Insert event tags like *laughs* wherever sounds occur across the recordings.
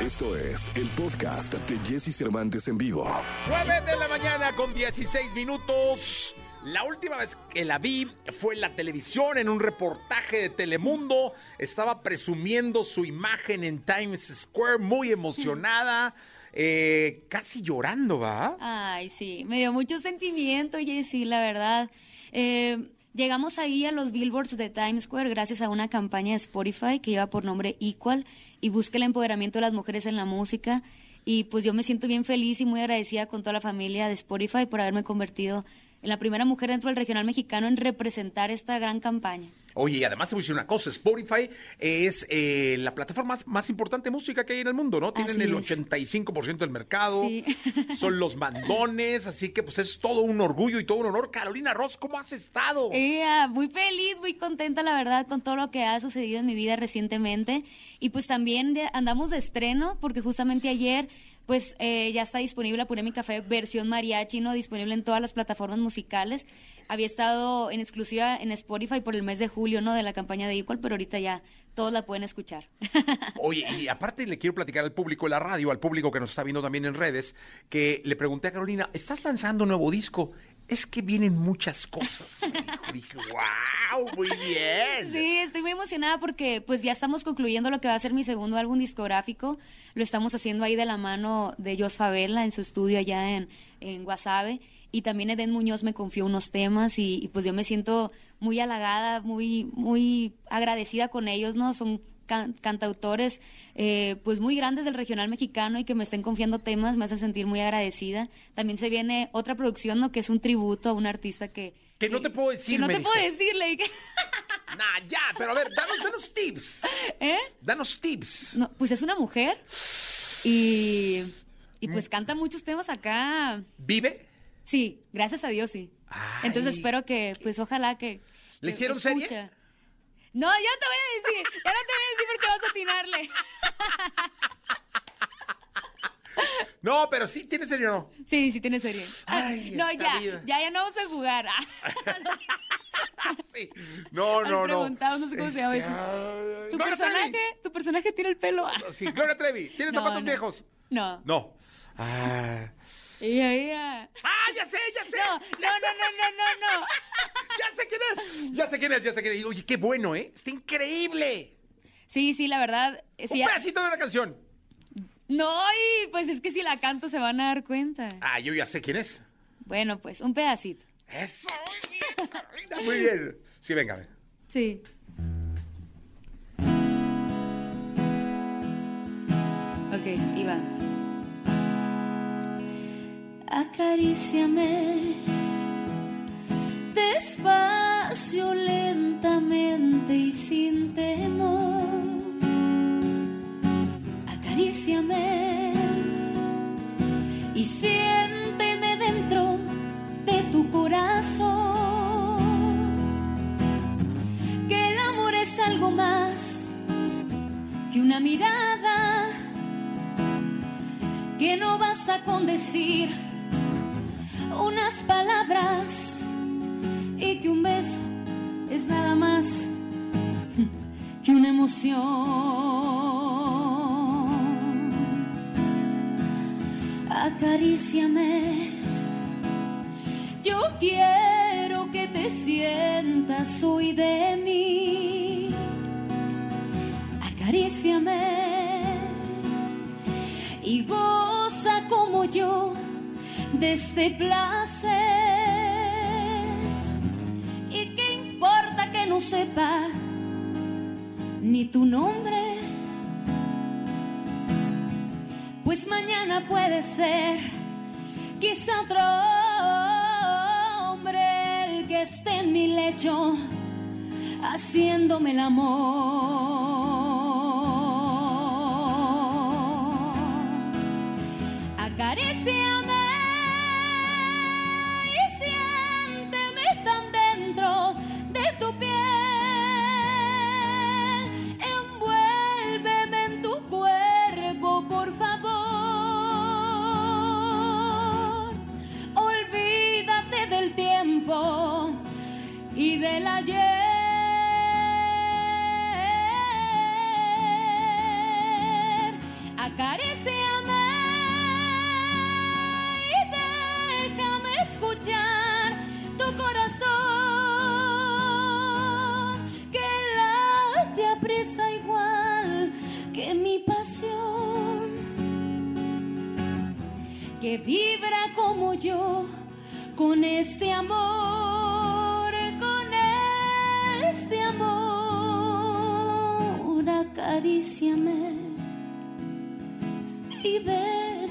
Esto es el podcast de Jesse Cervantes en vivo. 9 de la mañana con 16 minutos. La última vez que la vi fue en la televisión, en un reportaje de Telemundo. Estaba presumiendo su imagen en Times Square, muy emocionada, eh, casi llorando, ¿va? Ay, sí, me dio mucho sentimiento, Jessy, la verdad. Eh, llegamos ahí a los billboards de Times Square gracias a una campaña de Spotify que lleva por nombre Equal y busca el empoderamiento de las mujeres en la música. Y pues yo me siento bien feliz y muy agradecida con toda la familia de Spotify por haberme convertido la primera mujer dentro del regional mexicano en representar esta gran campaña. Oye, y además te voy a decir una cosa, Spotify es eh, la plataforma más, más, importante de música que hay en el mundo, ¿no? Tienen Así el es. 85% del mercado, Sí. *laughs* son los mandones, así que pues es todo un orgullo y todo un honor. Carolina Ross, ¿cómo has estado? Ea, muy feliz, muy contenta, la verdad, con todo lo que ha sucedido en mi vida recientemente. Y pues también de- andamos de estreno, porque justamente ayer, pues eh, ya está disponible Apuré mi café versión mariachi, ¿no? Disponible en todas las plataformas musicales. Había estado en exclusiva en Spotify por el mes de julio, ¿no? De la campaña de Equal, pero ahorita ya todos la pueden escuchar. *laughs* Oye, y aparte le quiero platicar al público de la radio, al público que nos está viendo también en redes, que le pregunté a Carolina, ¿estás lanzando un nuevo disco? Es que vienen muchas cosas. Dije, wow, muy bien. Sí, estoy muy emocionada porque pues ya estamos concluyendo lo que va a ser mi segundo álbum discográfico. Lo estamos haciendo ahí de la mano de Jos Favela en su estudio allá en, en Guasave. Y también Eden Muñoz me confió unos temas y, y, pues yo me siento muy halagada, muy, muy agradecida con ellos, ¿no? Son can- cantautores eh, pues muy grandes del regional mexicano y que me estén confiando temas me hace sentir muy agradecida. También se viene otra producción, ¿no? Que es un tributo a un artista que... Que no te puedo decir, Que no te puedo decirle. *laughs* Nah, ya, pero a ver, danos, danos tips. ¿Eh? Danos tips. No, pues es una mujer y, y Mm. pues canta muchos temas acá. ¿Vive? Sí, gracias a Dios sí. Ay. Entonces espero que, pues ojalá que... ¿Le que hicieron serie? No, yo no te voy a decir, ya no te voy a decir porque vas a atinarle. No, pero sí, ¿tiene serie o no? Sí, sí tiene serie. Ay, *laughs* no, ya, vida. ya, ya no vamos a jugar. *laughs* Sí. No, no, no. no sé cómo se llama eso. Ay, ¿Tu Gloria personaje, Trevi. tu personaje tiene el pelo? Sí, Gloria Trevi. ¿Tienes *laughs* No, zapatos no. viejos? No. No. Ah. Ella. ¡Ah, ya sé, ya sé! No, no, no, no, no, no, no. ¡Ya sé quién es! Ya sé quién es, ya sé quién es. Oye, qué bueno, ¿eh? Está increíble. Sí, sí, la verdad. Un Sí, pedacito de una canción. No, y pues es que si la canto se van a dar cuenta. Ah, yo ya sé quién es. Bueno, pues un pedacito. Eso, muy bien, Carolina, muy bien. Sí, venga, ven. Sí. Ok, va. Acaríciame despacio, lentamente y sin temor. Acaríciame y siénteme dentro de tu corazón. Que el amor es algo más que una mirada, que no basta con decir Acaríciame, yo quiero que te sientas hoy de mí. Acaríciame y goza como yo de este placer. ¿Y qué importa que no sepa ni tu nombre? Pues mañana puede ser quizá otro hombre que esté en mi lecho haciéndome el amor. Acaríciame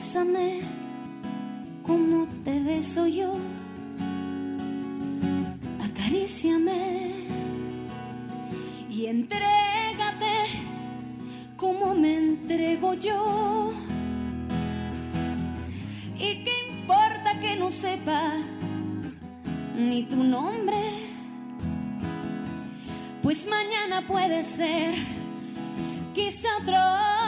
bésame como te beso yo, acaríciame y entrégate como me entrego yo. ¿Y qué importa que no sepa ni tu nombre? Pues mañana puede ser quizá otro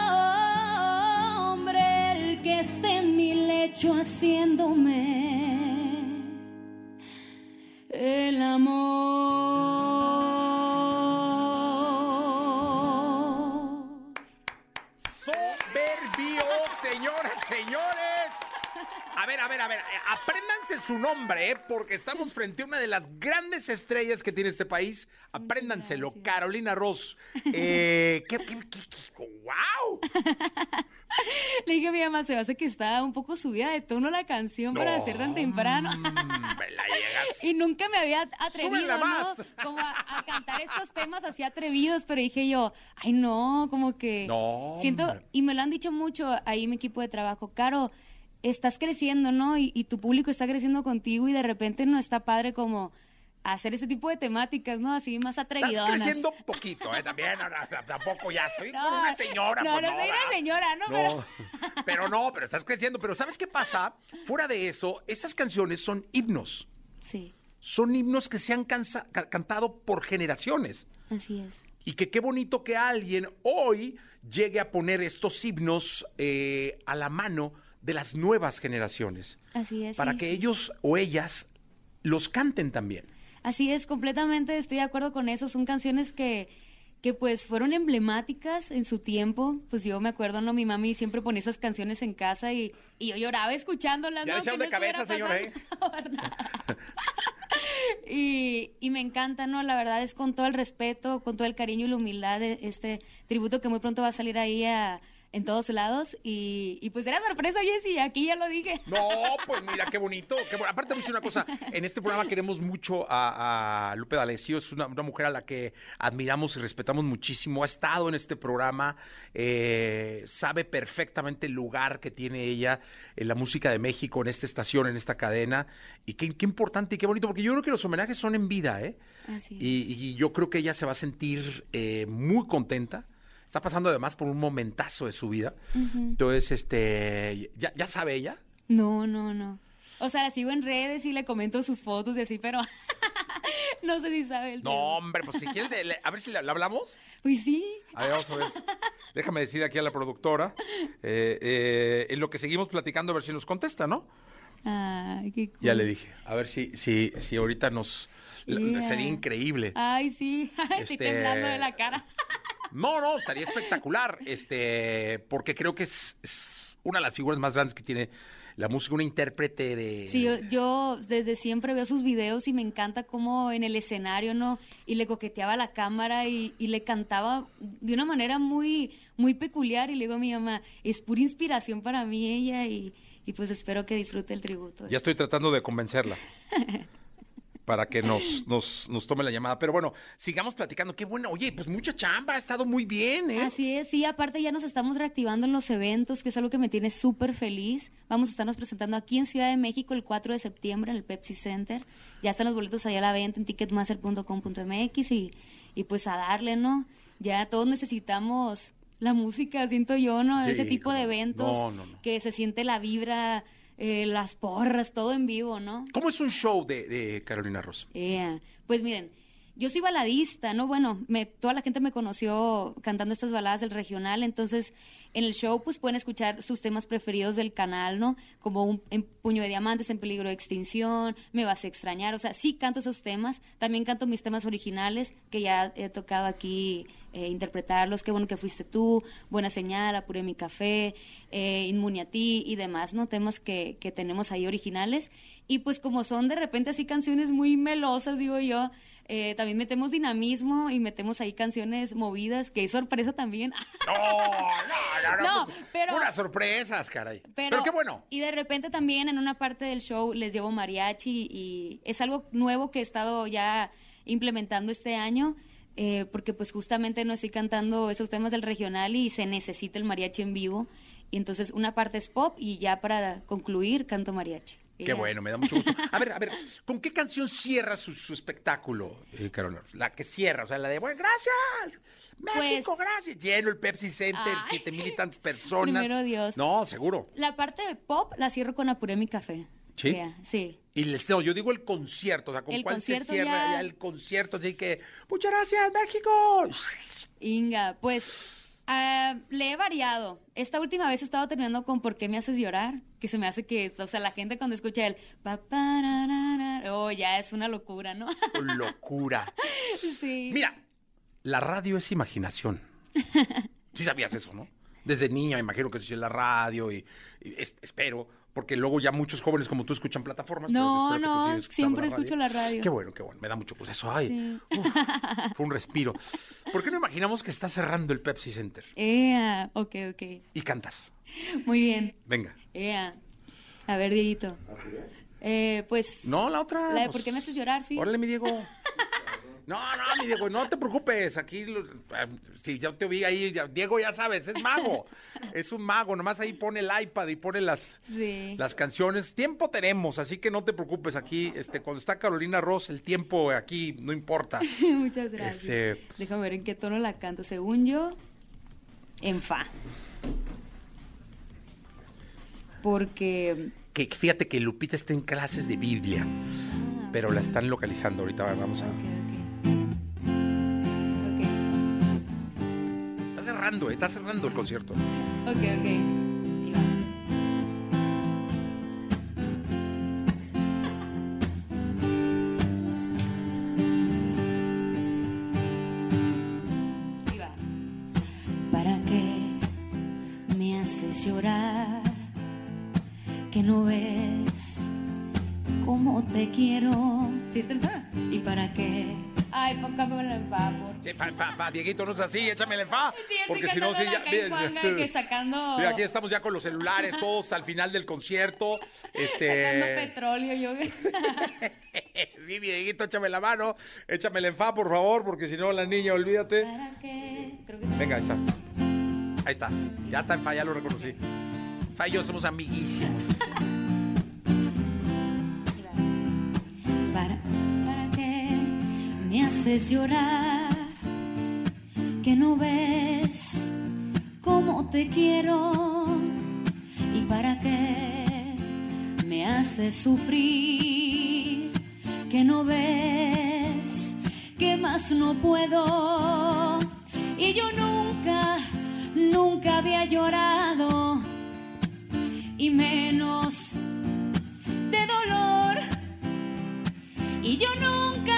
esté en mi lecho haciéndome apréndanse su nombre, ¿eh? porque estamos frente a una de las grandes estrellas que tiene este país. Apréndanselo. Carolina Ross. *laughs* Eh, ¿qué, qué, qué, qué- ¡Wow! *laughs* Le dije a mi mamá, se hace que está un poco subida de tono la canción para ser tan temprano. Mm, me la llegas. *laughs* Y nunca me había atrevido, ¿no? Como a, a cantar estos temas así atrevidos, pero dije yo, ay no, como que No, siento, y me lo han dicho mucho ahí mi equipo de trabajo, Caro, estás creciendo, ¿no? Y, y tu público está creciendo contigo y de repente no está padre como hacer este tipo de temáticas, ¿no? Así más Estás atrevidonas. creciendo un poquito, ¿eh? También, no, no, tampoco ya soy *laughs* No, una señora. no, pues no soy una señora, ¿no? No, *laughs* pero no, pero estás creciendo. Pero ¿sabes qué pasa? Fuera de eso, estas canciones son himnos. Sí, Son himnos que se han cansa- cantado por generaciones. así es. Y que qué bonito que alguien hoy llegue a poner estos himnos eh, a la mano de las nuevas generaciones. Así es. para sí, que sí. ellos o ellas los canten también. Así es, completamente estoy de acuerdo con eso. Son canciones que, que pues fueron emblemáticas en su tiempo. Pues yo me acuerdo, ¿no? Mi mami siempre ponía esas canciones en casa y, y yo lloraba escuchándolas. Ya ¿no? le echaron de no cabeza, señora, ¿eh? *laughs* y me encanta, ¿no? La verdad es con todo el respeto, con todo el cariño y la humildad de este tributo que muy pronto va a salir ahí a- en todos lados. Y, y pues era sorpresa, Jessy, aquí ya lo dije. No, pues mira, qué bonito. Qué bueno. Aparte, me dice una cosa. En este programa queremos mucho a, a Lupe D'Alessio. Es una, una mujer a la que admiramos y respetamos muchísimo. Ha estado en este programa. eh, sabe perfectamente el lugar que tiene ella en la música de México, en esta estación, en esta cadena. Y qué, qué importante y qué bonito. Porque yo creo que los homenajes son en vida, ¿eh? Así es. Y, y yo creo que ella se va a sentir eh, muy contenta. Está pasando además por un momentazo de su vida. Entonces, este, ya, ya sabe ella. No, no, no. O sea, la sigo en redes y le comento sus fotos y así, pero *laughs* no sé si sabe el No, tema. hombre, pues si quieres, le- le- a ver si le, le hablamos. Pues sí. A ver, vamos a ver. Déjame decir aquí a la productora. eh, eh, en lo que seguimos platicando, a ver si nos contesta, ¿no? Ay, qué cool. Ya le dije. A ver si, si, si ahorita nos. Yeah. Sería increíble. Ay, sí. *laughs* Estoy Este- temblando de la cara. No, no, estaría espectacular. Este, porque creo que es, es una de las figuras más grandes que tiene la música, una intérprete de. Sí, yo, yo desde siempre veo sus videos y me encanta cómo en el escenario, ¿no? Y le coqueteaba a la cámara y, y le cantaba de una manera muy, muy peculiar. Y le digo a mi mamá, es pura inspiración para mí ella y, y pues espero que disfrute el tributo. Ya estoy tratando de convencerla. *laughs* Para que nos, nos, nos tome la llamada. Pero bueno, sigamos platicando. Qué bueno. Oye, pues mucha chamba, ha estado muy bien, ¿eh? Así es, sí, aparte ya nos estamos reactivando en los eventos, que es algo que me tiene súper feliz. Vamos a estarnos presentando aquí en Ciudad de México el 4 de septiembre en el Pepsi Center. Ya están los boletos allá a la venta en ticketmaster.com.mx y, y pues a darle, ¿no? Ya todos necesitamos la música, siento yo, ¿no? Sí, Ese tipo de eventos No, no, no. que se siente la vibra, eh, las porras, todo en vivo, ¿no? ¿Cómo es un show de, de Carolina Ross? Yeah. Pues miren, yo soy baladista, ¿no? Bueno, me, toda la gente me conoció cantando estas baladas del regional, entonces en el show pues pueden escuchar sus temas preferidos del canal, ¿no? Como un, Puño de Diamantes en peligro de extinción, Me vas a extrañar, o sea, sí canto esos temas, también canto mis temas originales que ya he tocado aquí eh, interpretarlos, qué bueno que fuiste tú, Buena Señal, Apuré mi café, eh, Inmune a ti y demás, ¿no? Temas que, que tenemos ahí originales y pues como son de repente así canciones muy melosas, digo yo, eh, también metemos dinamismo y metemos ahí canciones movidas, que es sorpresa también. *laughs* No, no, no, no, pues, pero... Unas sorpresas, caray. Pero, qué bueno. Y de repente también en una parte del show les llevo mariachi y es algo nuevo que he estado ya implementando este año. Eh, porque pues justamente no estoy cantando esos temas del regional y se necesita el mariachi en vivo. Y entonces una parte es pop y ya para concluir canto mariachi. Qué bueno, me da mucho gusto. A ver, a ver, ¿con qué canción cierra su, espectáculo, eh, Carolina? La que cierra, o sea, la de, bueno, gracias. México, pues, gracias. Lleno el Pepsi Center, siete mil y tantas personas. Primero Dios. No, seguro. La parte de pop la cierro con Apuré mi café. ¿Sí? sí. Y les, no, yo digo el concierto, o sea, ¿con cuál se cierra ya... el concierto? Así que, muchas gracias, México. Inga, pues Ah, le he variado. Esta última vez he estado terminando con ¿Por qué me haces llorar? Que se me hace que, o sea, la gente cuando escucha el oh, ya es una locura, ¿no? *laughs* locura. sí. Mira, la radio es imaginación. *laughs* Sí sabías eso, ¿no? Desde niña me imagino que escuché la radio y, espero porque luego ya muchos jóvenes como tú escuchan plataformas. No, no, siempre escucho la radio. Qué bueno, qué bueno, me da mucho pues eso. Ay, fue un respiro. ¿Por qué no imaginamos que está cerrando el Pepsi Center? Ea, ok, ok. Y cantas. Muy bien. Venga. Ea. A ver, Dieguito. Eh, pues. No, la otra. La de pues, ¿Por qué me haces llorar? Sí. Órale, mi Diego. *laughs* No, no, mi Diego, no te preocupes. Aquí, ah, si ya te vi ahí, Diego ya sabes, es mago. Es un mago, nomás ahí pone el iPad y pone las, las canciones. Tiempo tenemos, así que no te preocupes. Aquí, este, cuando está Carolina Ross, el tiempo aquí no importa. *laughs* Muchas gracias. Este, Déjame ver en qué tono la canto. Según yo, en fa. Porque. Que fíjate que Lupita está en clases de Biblia. Ah. pero la están localizando ahorita. Vamos a. está cerrando el concierto. Sí, fa, fa, fa, Dieguito, no es así, échame el fa. Sí, porque si no, sí, ya... Mira, que *laughs* sacando... Mira, aquí estamos ya con los celulares todos al final del concierto. *laughs* Este... Sacando petróleo, yo... *laughs* sí, Dieguito, échame la mano, échame el fa, por favor, porque si no, la niña, olvídate. ¿Para qué? Creo que sí. Venga, ahí está. Ahí está, ya está en fa, ya lo reconocí. Fa y yo somos amiguísimos. Me haces llorar, que no ves cómo te quiero y para qué me haces sufrir, que no ves que más no puedo. Y yo nunca, nunca había llorado y menos de dolor. Y yo nunca,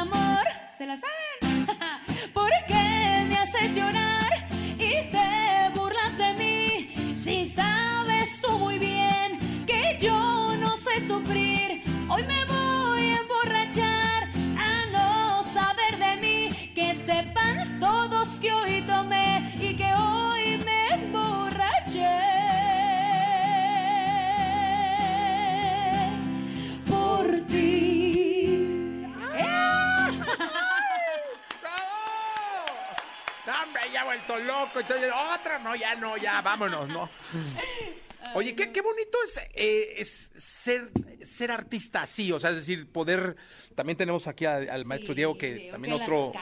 amor, se la saben, *laughs* ¿por qué me haces llorar y te burlas de mí? Si sabes tú muy bien que yo no sé sufrir, hoy me vuelto loco. Entonces, otra, no, ya no, ya, vámonos, no. *laughs* Oye, qué, qué bonito es, eh, es ser ser artista así? O sea, es decir, poder. También tenemos aquí al maestro Sí, Diego, que Diego, también que otro.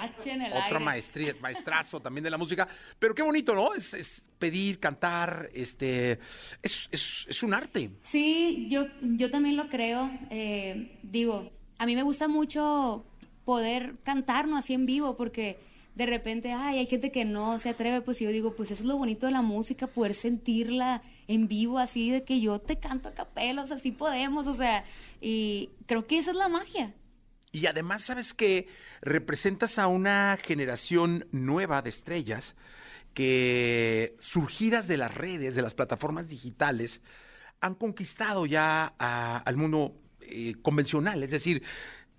Otro maestría, *laughs* maestrazo también de la música. Pero qué bonito, ¿no? Es, es pedir, cantar, este. Es, es, es un arte. Sí, yo, yo también lo creo. Eh, digo, a mí me gusta mucho poder cantarnos así en vivo porque de repente, ay, hay gente que no se atreve, pues yo digo, pues eso es lo bonito de la música, poder sentirla en vivo así, de que yo te canto a capela, o sea, sí podemos, o sea, y creo que esa es la magia. Y además, sabes que representas a una generación nueva de estrellas que, surgidas de las redes, de las plataformas digitales, han conquistado ya al mundo eh, convencional. Es decir,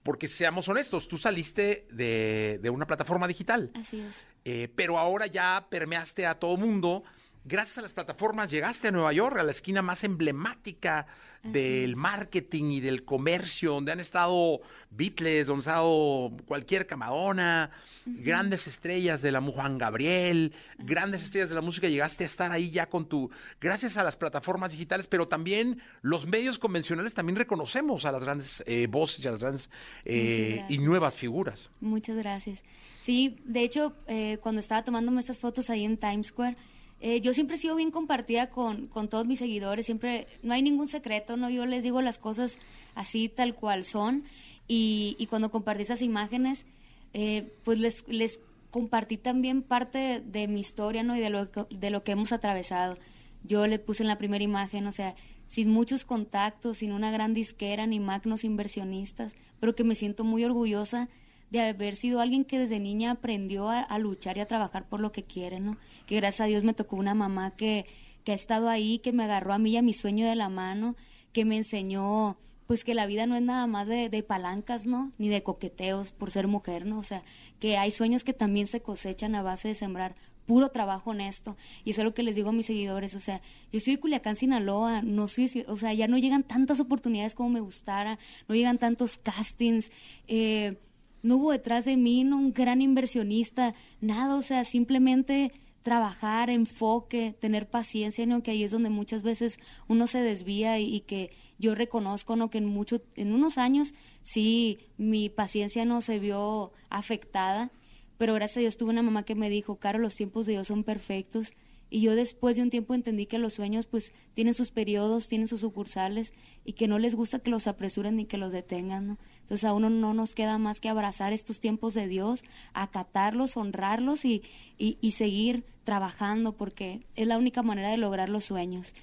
porque seamos honestos, tú saliste de, de una plataforma digital. Así es. Eh, pero ahora ya permeaste a todo mundo. Gracias a las plataformas llegaste a Nueva York, a la esquina más emblemática Así del es. marketing y del comercio, donde han estado Beatles, donde ha estado cualquier Camadona, grandes estrellas de la Juan Gabriel, grandes estrellas de la música. Llegaste a estar ahí ya con tu, gracias a las plataformas digitales, pero también los medios convencionales también reconocemos a las grandes eh, voces y a las grandes eh, y nuevas figuras. Muchas gracias. Sí, de hecho, eh, cuando estaba tomándome estas fotos ahí en Times Square, eh, yo siempre he sido bien compartida con, con todos mis seguidores, siempre, no hay ningún secreto, ¿no? Yo les digo las cosas así tal cual son y, y cuando compartí esas imágenes, eh, pues les, les compartí también parte de mi historia, ¿no? Y de lo, de lo que hemos atravesado. Yo le puse en la primera imagen, o sea, sin muchos contactos, sin una gran disquera ni magnos inversionistas, pero que me siento muy orgullosa de haber sido alguien que desde niña aprendió a, luchar y a trabajar por lo que quiere, ¿no? Que gracias a Dios me tocó una mamá que, que ha estado ahí, que me agarró a mí y a mi sueño de la mano, que me enseñó pues que la vida no es nada más de, de palancas, ¿no? Ni de coqueteos por ser mujer, ¿no? O sea, que hay sueños que también se cosechan a base de sembrar puro trabajo honesto. Y eso es lo que les digo a mis seguidores. O sea, yo soy de Culiacán, Sinaloa, no soy, o sea, ya no llegan tantas oportunidades como me gustara, no llegan tantos castings, eh, no hubo detrás de mí ¿no? un gran inversionista, nada, o sea, simplemente trabajar, enfoque, tener paciencia, ¿no? que ahí es donde muchas veces uno se desvía y, y que yo reconozco ¿no? que en mucho, en unos años sí mi paciencia no se vio afectada, pero gracias a Dios tuve una mamá que me dijo, Caro, los tiempos de Dios son perfectos. Y yo después de un tiempo entendí que los sueños pues tienen sus periodos, tienen sus sucursales y que no les gusta que los apresuren ni que los detengan, ¿no? Entonces a uno no nos queda más que abrazar estos tiempos de Dios, acatarlos, honrarlos y, y, seguir trabajando porque es la única manera de lograr los sueños.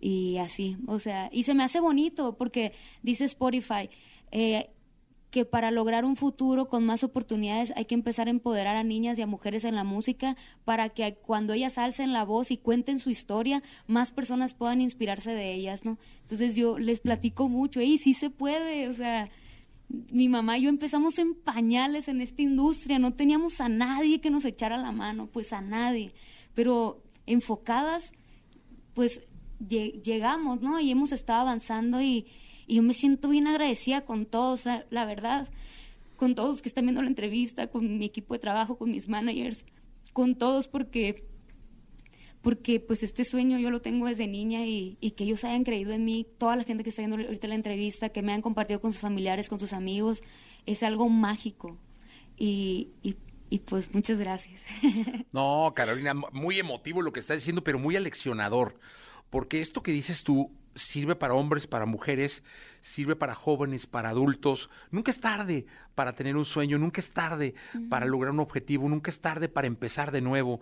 Y así, o sea, y se me hace bonito porque dice Spotify, eh, que para lograr un futuro con más oportunidades hay que empezar a empoderar a niñas y a mujeres en la música para que cuando ellas alcen la voz y cuenten su historia, más personas puedan inspirarse de ellas, ¿no? Entonces yo les platico mucho, y sí se puede, o sea, mi mamá y yo empezamos en pañales en esta industria, no teníamos a nadie que nos echara la mano, pues a nadie, pero enfocadas, pues lle- llegamos, ¿no? Y hemos estado avanzando y, y yo me siento bien agradecida con todos, la, verdad, con todos los que están viendo la entrevista, con mi equipo de trabajo, con mis managers, con todos porque porque pues este sueño yo lo tengo desde niña y, que ellos hayan creído en mí, toda la gente que está viendo ahorita la entrevista, que me han compartido con sus familiares, con sus amigos, es algo mágico. Y, pues muchas gracias. *laughs* No, Carolina, muy emotivo lo que estás diciendo, pero muy aleccionador. Porque esto que dices tú sirve para hombres, para mujeres, sirve para jóvenes, para adultos. Nunca es tarde para tener un sueño, nunca es tarde para lograr un objetivo, nunca es tarde para empezar de nuevo.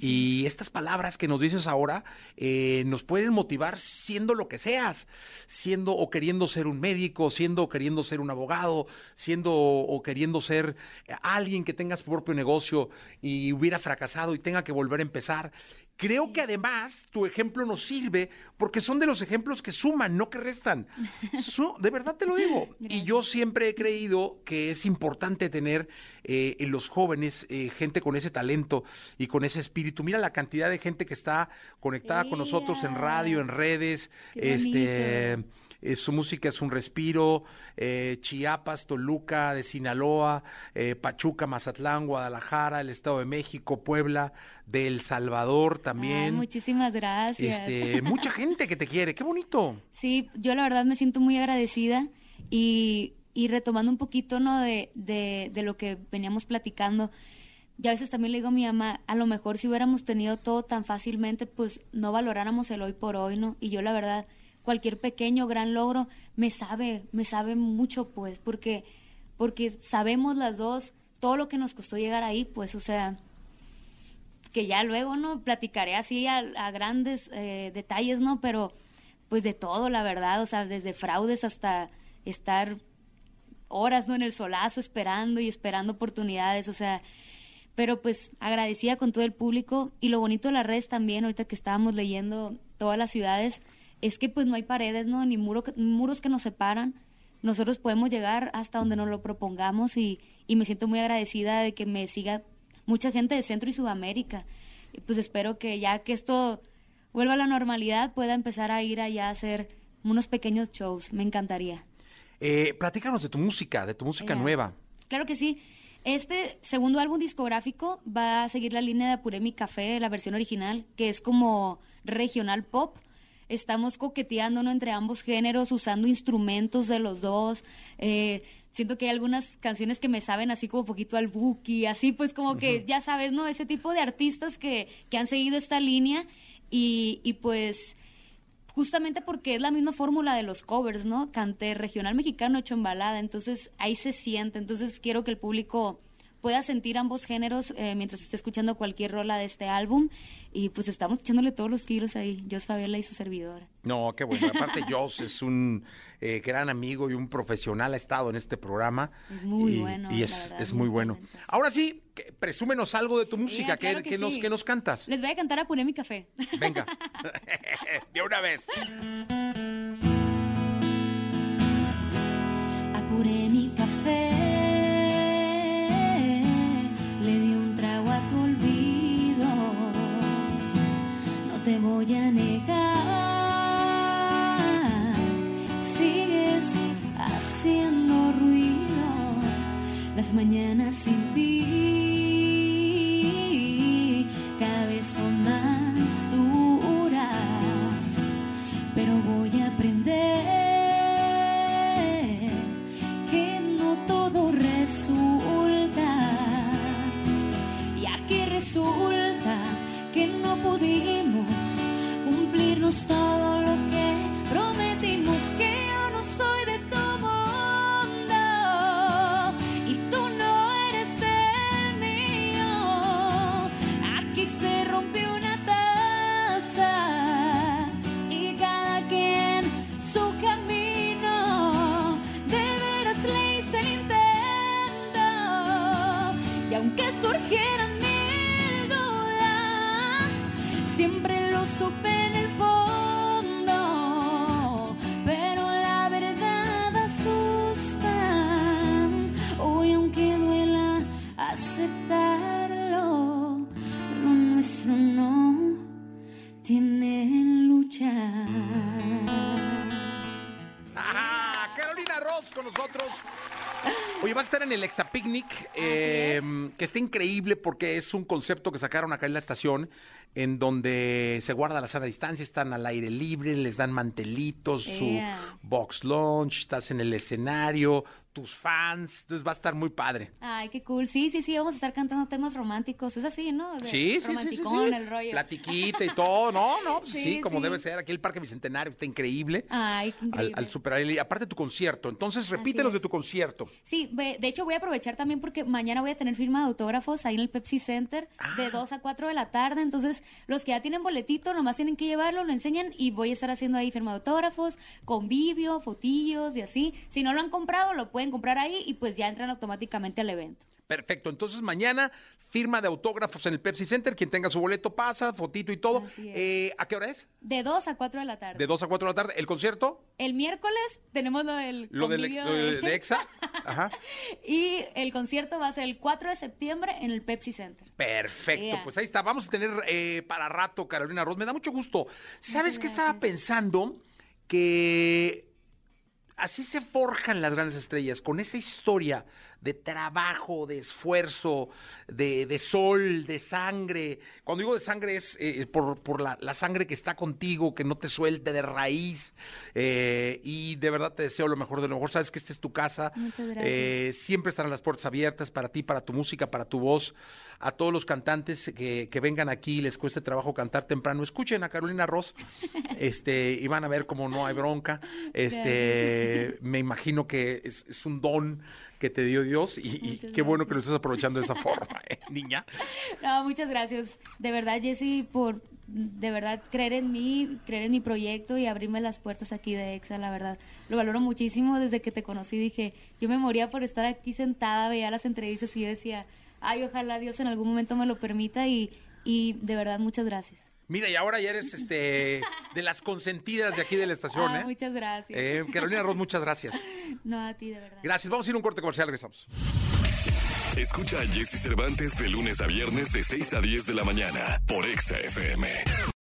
y estas palabras que nos dices ahora eh, nos pueden motivar siendo lo que seas, siendo o queriendo ser un médico, siendo o queriendo ser un abogado, siendo o queriendo ser alguien que tenga su propio negocio y hubiera fracasado y tenga que volver a empezar. Creo que además tu ejemplo nos sirve porque son de los ejemplos que suman, no que restan. *laughs* Su- de verdad te lo digo. Y yo siempre he creído que es importante tener eh, en los jóvenes eh, gente con ese talento y con ese espíritu. Mira la cantidad de gente que está conectada con nosotros en radio, en redes, Qué este, bonito. Eh, su música es un respiro, eh, Chiapas, Toluca, de Sinaloa, eh, Pachuca, Mazatlán, Guadalajara, el Estado de México, Puebla, de El Salvador también. Ay, muchísimas gracias. Este, mucha gente que te quiere, qué bonito. *laughs* Sí, yo la verdad me siento muy agradecida y, y retomando un poquito ¿no? de, de, de lo que veníamos platicando, yo a veces también le digo a mi mamá, a lo mejor si hubiéramos tenido todo tan fácilmente, pues no valoráramos el hoy por hoy, ¿no? Y yo la verdad, cualquier pequeño, gran logro, me sabe, me sabe mucho, pues, porque, porque sabemos las dos todo lo que nos costó llegar ahí, pues, o sea, que ya luego, ¿no? Platicaré así a, grandes eh, detalles, ¿no? Pero, pues de todo, la verdad, o sea, desde fraudes hasta estar horas, ¿no? En el solazo esperando y esperando oportunidades, o sea, pero pues agradecida con todo el público y lo bonito de las redes también, ahorita que estábamos leyendo todas las ciudades, es que pues no hay paredes, ¿no? Ni muro, muros que nos separan. Nosotros podemos llegar hasta donde nos lo propongamos y, y me siento muy agradecida de que me siga mucha gente de Centro y Sudamérica. Y pues espero que ya que esto vuelva a la normalidad pueda empezar a ir allá a hacer unos pequeños shows. Me encantaría. Eh, platícanos de tu música, de tu música nueva. Claro que sí. Este segundo álbum discográfico va a seguir la línea de Apuré mi Café, la versión original, que es como regional pop. Estamos coqueteando ¿no? entre ambos géneros, usando instrumentos de los dos. Eh, siento que hay algunas canciones que me saben así como poquito al Buki, así pues como que ya sabes, ¿no? Ese tipo de artistas que, que han seguido esta línea y, y pues justamente porque es la misma fórmula de los covers, ¿no? Canté regional mexicano hecho en balada, entonces ahí se siente, entonces quiero que el público pueda sentir ambos géneros eh, mientras esté escuchando cualquier rola de este álbum y pues estamos echándole todos los kilos ahí, Jos Fabiola y su servidora. No, qué bueno. Aparte, *laughs* Joss es un eh, gran amigo y un profesional, ha estado en este programa. Es muy y, bueno, Y es, verdad, es muy muy bueno. Ahora sí, que- presúmenos algo de tu música. Ya, ¿Qué, que qué nos, qué nos cantas? Les voy a cantar Apuré mi Café. Venga. *laughs* *laughs* de una vez. Negar, sigues haciendo ruido las mañanas sin ti. Oye, va a estar en el Exa Picnic, es. que está increíble porque es un concepto que sacaron acá en la estación, en donde se guarda la sana distancia, están al aire libre, les dan mantelitos, Ea. su box lunch, estás en el escenario, tus fans, entonces va a estar muy padre. Ay, qué cool. Sí, sí, sí, vamos a estar cantando temas románticos. Es así, ¿no? De Sí, sí, sí, sí, sí. el rollo. Platiquita y todo, no, no, pues sí, Sí, como sí. debe ser. Aquí el Parque Bicentenario está increíble. Ay, qué Al, increíble. al super y aparte tu concierto. Entonces, repítenos de tu concierto. Sí, de hecho voy a aprovechar también porque mañana voy a tener firma de autógrafos ahí en el Pepsi Center Ah. de 2 a 4 de la tarde. Entonces, los que ya tienen boletito, nomás tienen que llevarlo, lo enseñan y voy a estar haciendo ahí firma autógrafos, convivio, fotillos y así. Si no lo han comprado, lo pueden comprar ahí y pues ya entran automáticamente al evento. Perfecto. Entonces, mañana, firma de autógrafos en el Pepsi Center. Quien tenga su boleto pasa, fotito y todo. Eh, ¿A qué hora es? De 2 a 4 de la tarde. De 2 a 4 de la tarde. ¿El concierto? El miércoles tenemos lo del Lo del convivio lo de, de- de EXA. Ajá. *laughs* y el concierto va a ser el 4 de septiembre en el Pepsi Center. Perfecto, Yeah. pues ahí está. Vamos a tener eh, para rato Carolina Ross. Me da mucho gusto. ¿Sabes qué estaba pensando? Que así se forjan las grandes estrellas, con esa historia de trabajo, de esfuerzo, de, de sol, de sangre. Cuando digo de sangre es eh, por, por la, la, sangre que está contigo, que no te suelte de raíz. Eh, y de verdad te deseo lo mejor de lo mejor. Sabes que esta es tu casa. Muchas gracias. Eh, siempre estarán las puertas abiertas para ti, para tu música, para tu voz. A todos los cantantes que, que vengan aquí y les cueste trabajo cantar temprano, escuchen a Carolina Ross *laughs* este, y van a ver cómo no hay bronca. Este, me imagino que es, es un don que te dio Dios y, y qué bueno que lo estés aprovechando de esa *laughs* forma, ¿eh, niña. No, muchas gracias. De verdad, Jessy, por de verdad creer en mí, creer en mi proyecto y abrirme las puertas aquí de EXA, la verdad. Lo valoro muchísimo desde que te conocí. Dije, yo me moría por estar aquí sentada, veía las entrevistas y yo decía, ay, ojalá Dios en algún momento me lo permita y, y de verdad, muchas gracias. Mira, y ahora ya eres este de las consentidas de aquí de la estación, ah, ¿eh? Muchas gracias. Eh, Carolina Ross, muchas gracias. *laughs* No, a ti, de verdad. Gracias. Vamos a ir a un corte comercial, regresamos. Escucha a Jesse Cervantes de lunes a viernes de 6 a 10 de la mañana por Exa FM.